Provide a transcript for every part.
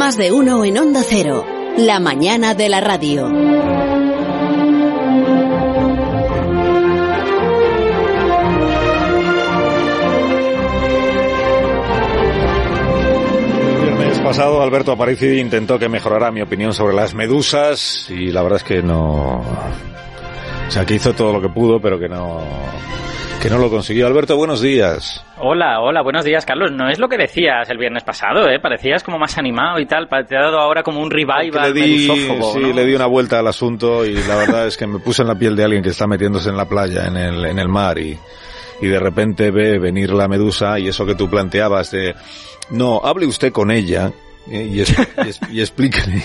Más de uno en Onda Cero. La mañana de la radio. Pasado Alberto Aparici intentó que mejorara mi opinión sobre las medusas y la verdad es que no... O sea, que hizo todo lo que pudo, pero que no que no lo consiguió. Alberto, buenos días. Hola, hola, buenos días, Carlos. No es lo que decías el viernes pasado, ¿eh? Parecías como más animado y tal. Te ha dado ahora como un revival le di, Sí, ¿no? le di una vuelta al asunto y la verdad es que me puse en la piel de alguien que está metiéndose en la playa, en el, en el mar y, y de repente ve venir la medusa y eso que tú planteabas de, no, hable usted con ella y, es- y, es- y explíquele.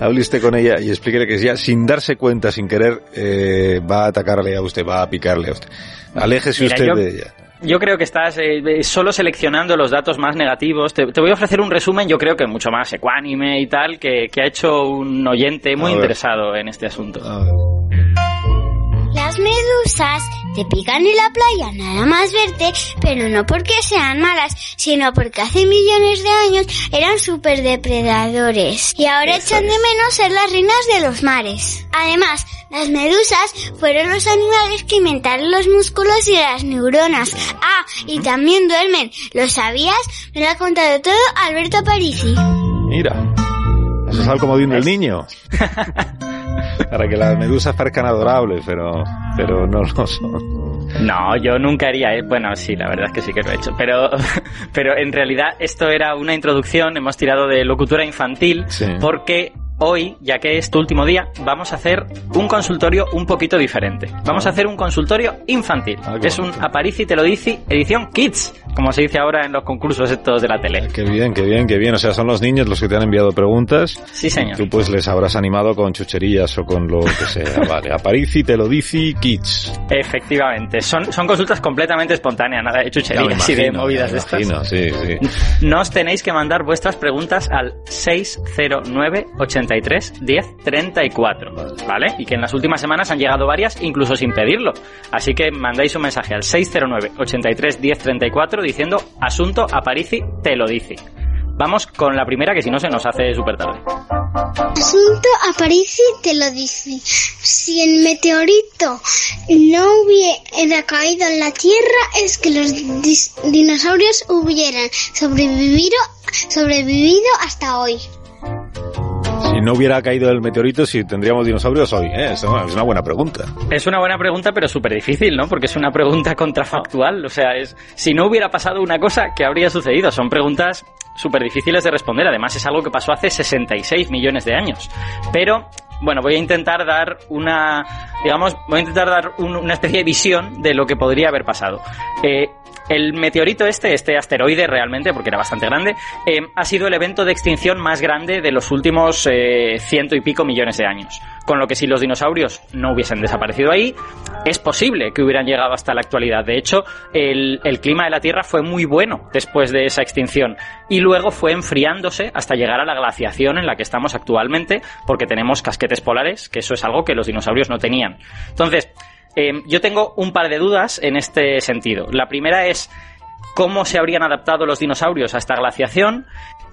Hable usted con ella y explíquele que ya sin darse cuenta, sin querer, eh, va a atacarle a usted, va a picarle a usted. Aléjese Mira, usted yo- de ella. Yo creo que estás eh, eh, solo seleccionando los datos más negativos. Te, te voy a ofrecer un resumen, yo creo que mucho más ecuánime y tal, que, que ha hecho un oyente muy interesado en este asunto. Medusas te pican en la playa nada más verte, pero no porque sean malas, sino porque hace millones de años eran súper depredadores y ahora Eso echan de es. menos ser las reinas de los mares. Además, las medusas fueron los animales que inventaron los músculos y las neuronas. Ah, y también duermen. ¿Lo sabías? Me lo ha contado todo Alberto Aparici. Mira, eso es algo como de un del niño. Para que las medusas parezcan adorables, pero, pero no lo son. No, yo nunca haría. eh, Bueno, sí, la verdad es que sí que lo he hecho. Pero, pero en realidad esto era una introducción. Hemos tirado de locutura infantil Sí. porque hoy, ya que es tu último día, vamos a hacer un consultorio un poquito diferente. Vamos a hacer un consultorio infantil. Ah, es un. Aparici te lo dice edición Kids, como se dice ahora en los concursos estos de la tele. Qué bien, qué bien, qué bien. O sea, son los niños los que te han enviado preguntas. Sí, señor. Tú pues les habrás animado con chucherías o con lo que sea. Vale, Aparici te lo dice Kids. Efectivamente. Son, son consultas completamente espontáneas, nada de chucherías y de movidas de estas. imagino, sí, sí. Nos tenéis que mandar vuestras preguntas al 609 83 10 34, ¿vale? Y que en las últimas semanas han llegado varias, incluso sin pedirlo. Así que mandáis un mensaje al 609 83 10 34 diciendo asunto Aparici te lo dice. Vamos con la primera que si no se nos hace súper tarde. Asunto Aparici te lo dice. Si el meteorito no hubiera caído en la Tierra es que los dinosaurios hubieran sobrevivido, sobrevivido hasta hoy. Si no hubiera caído el meteorito, si tendríamos dinosaurios hoy, ¿eh? Es una, es una buena pregunta. Es una buena pregunta, pero súper difícil, ¿no? Porque es una pregunta contrafactual. O sea, es si no hubiera pasado una cosa, ¿qué habría sucedido? Son preguntas súper difíciles de responder. Además, es algo que pasó hace 66 millones de años. Pero, bueno, voy a intentar dar una, digamos, voy a intentar dar un- una especie de visión de lo que podría haber pasado. Eh, el meteorito este, este asteroide realmente, porque era bastante grande, eh, ha sido el evento de extinción más grande de los últimos eh, ciento y pico millones de años. Con lo que si los dinosaurios no hubiesen desaparecido ahí, es posible que hubieran llegado hasta la actualidad. De hecho, el, el clima de la Tierra fue muy bueno después de esa extinción y luego fue enfriándose hasta llegar a la glaciación en la que estamos actualmente, porque tenemos casquetes polares, que eso es algo que los dinosaurios no tenían. Entonces, eh, yo tengo un par de dudas en este sentido. La primera es cómo se habrían adaptado los dinosaurios a esta glaciación,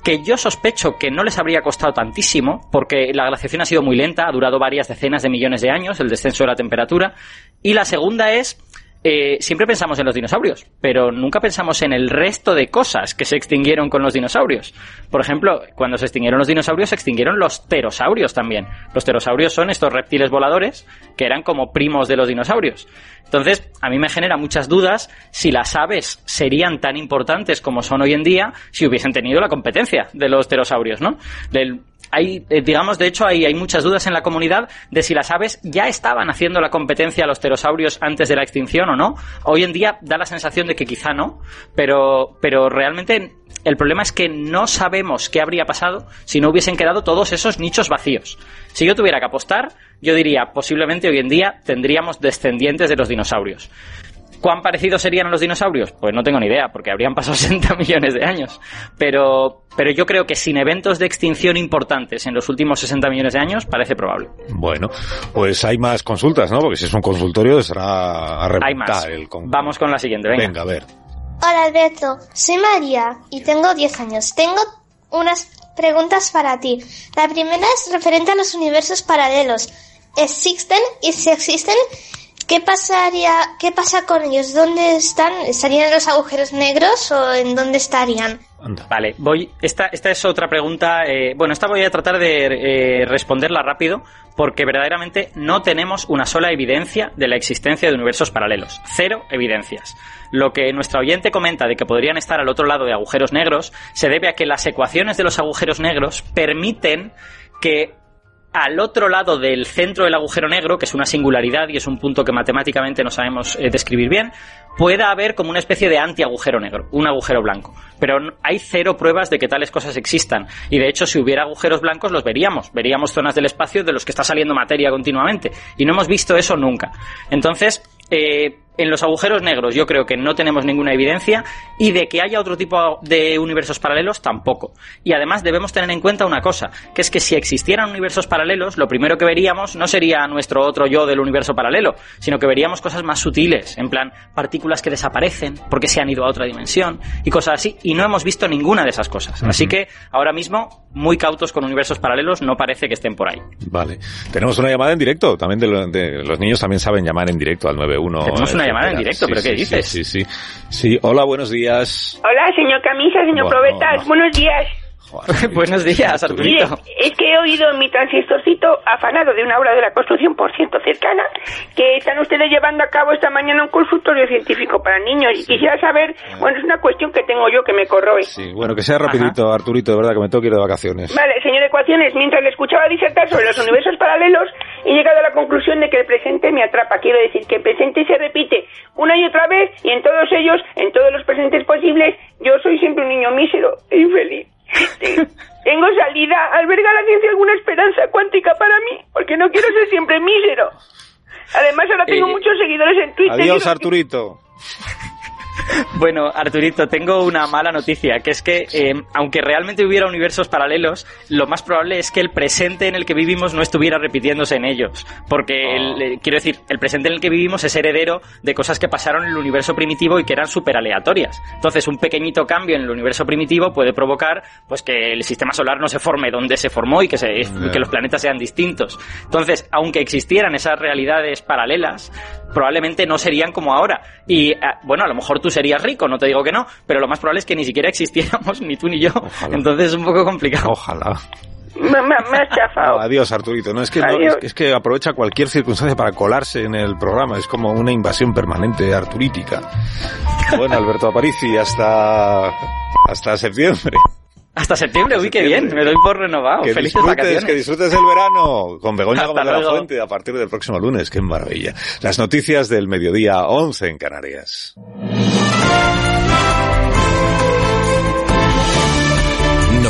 que yo sospecho que no les habría costado tantísimo, porque la glaciación ha sido muy lenta, ha durado varias decenas de millones de años, el descenso de la temperatura. Y la segunda es, eh, siempre pensamos en los dinosaurios, pero nunca pensamos en el resto de cosas que se extinguieron con los dinosaurios. Por ejemplo, cuando se extinguieron los dinosaurios, se extinguieron los pterosaurios también. Los pterosaurios son estos reptiles voladores que eran como primos de los dinosaurios. Entonces, a mí me genera muchas dudas si las aves serían tan importantes como son hoy en día si hubiesen tenido la competencia de los pterosaurios, ¿no? Del- hay, eh, digamos, de hecho, hay, muchas dudas en la comunidad de si las aves ya estaban haciendo la competencia a los pterosaurios antes de la extinción o no. Hoy en día da la sensación de que quizá no, pero, pero realmente el problema es que no sabemos qué habría pasado si no hubiesen quedado todos esos nichos vacíos. Si yo tuviera que apostar, yo diría, posiblemente hoy en día tendríamos descendientes de los dinosaurios. ¿Cuán parecidos serían a los dinosaurios? Pues no tengo ni idea, porque habrían pasado 60 millones de años. Pero, pero yo creo que sin eventos de extinción importantes en los últimos 60 millones de años, parece probable. Bueno, pues hay más consultas, ¿no? Porque si es un consultorio será a Hay más. reventar el con- Vamos con la siguiente, venga. Venga, a ver. Hola Alberto, soy María y tengo 10 años. Tengo unas preguntas para ti. La primera es referente a los universos paralelos. ¿Existen? Y si existen, ¿qué pasaría, qué pasa con ellos? ¿Dónde están? ¿Estarían en los agujeros negros o en dónde estarían? Vale, voy. Esta, esta es otra pregunta. Eh, bueno, esta voy a tratar de eh, responderla rápido porque verdaderamente no tenemos una sola evidencia de la existencia de universos paralelos. Cero evidencias. Lo que nuestro oyente comenta de que podrían estar al otro lado de agujeros negros se debe a que las ecuaciones de los agujeros negros permiten que al otro lado del centro del agujero negro, que es una singularidad y es un punto que matemáticamente no sabemos eh, describir bien, pueda haber como una especie de anti-agujero negro, un agujero blanco. Pero hay cero pruebas de que tales cosas existan. Y de hecho, si hubiera agujeros blancos, los veríamos. Veríamos zonas del espacio de los que está saliendo materia continuamente. Y no hemos visto eso nunca. Entonces, eh, en los agujeros negros yo creo que no tenemos ninguna evidencia y de que haya otro tipo de universos paralelos tampoco. Y además debemos tener en cuenta una cosa, que es que si existieran universos paralelos, lo primero que veríamos no sería nuestro otro yo del universo paralelo, sino que veríamos cosas más sutiles, en plan partículas que desaparecen porque se han ido a otra dimensión y cosas así, y no hemos visto ninguna de esas cosas. Así que ahora mismo, muy cautos con universos paralelos, no parece que estén por ahí. Vale. Tenemos una llamada en directo, también de, los niños también saben llamar en directo al 91. Una llamada en directo, pero ¿qué dices? Sí, sí, sí. hola, buenos días. Hola, señor Camisa, señor Probetas, buenos días. Buenos días, Arturito. es que he oído en mi transistorcito afanado de una obra de la construcción, por cierto, cercana, que están ustedes llevando a cabo esta mañana un consultorio científico para niños y quisiera saber, bueno, es una cuestión que tengo yo que me corroe. Sí, bueno, que sea rapidito, Arturito, de verdad que me tengo que ir de vacaciones. Vale, señor Ecuaciones, mientras le escuchaba disertar sobre los universos paralelos, he llegado a la conclusión de que el presente me atrapa. Quiero decir que el presente se repite una y otra vez y en todos ellos, en todos los presentes posibles, yo soy siempre un niño mísero e infeliz. Tengo salida. ¿Alberga la ciencia alguna esperanza cuántica para mí? Porque no quiero ser siempre mísero. Además, ahora tengo eh, muchos seguidores en Twitter. Adiós, Arturito. Bueno, Arturito, tengo una mala noticia, que es que eh, aunque realmente hubiera universos paralelos, lo más probable es que el presente en el que vivimos no estuviera repitiéndose en ellos. Porque, oh. eh, quiero decir, el presente en el que vivimos es heredero de cosas que pasaron en el universo primitivo y que eran súper aleatorias. Entonces, un pequeñito cambio en el universo primitivo puede provocar pues que el sistema solar no se forme donde se formó y que, se, que los planetas sean distintos. Entonces, aunque existieran esas realidades paralelas, probablemente no serían como ahora. Y, eh, bueno, a lo mejor tú serías rico, no te digo que no, pero lo más probable es que ni siquiera existiéramos, ni tú ni yo. Entonces es un poco complicado. Ojalá. Me, has chafado. adiós, Arturito. No, es, que es, que aprovecha cualquier circunstancia para colarse en el programa. Es como una invasión permanente arturítica. Bueno, Alberto Aparici, hasta, hasta septiembre. Hasta septiembre, uy, qué bien, me doy por renovado. Que Felices vacaciones. Que disfrutes el verano con Begoña Gómez de la Fuente a partir del próximo lunes. Qué maravilla. Las noticias del mediodía 11 en Canarias.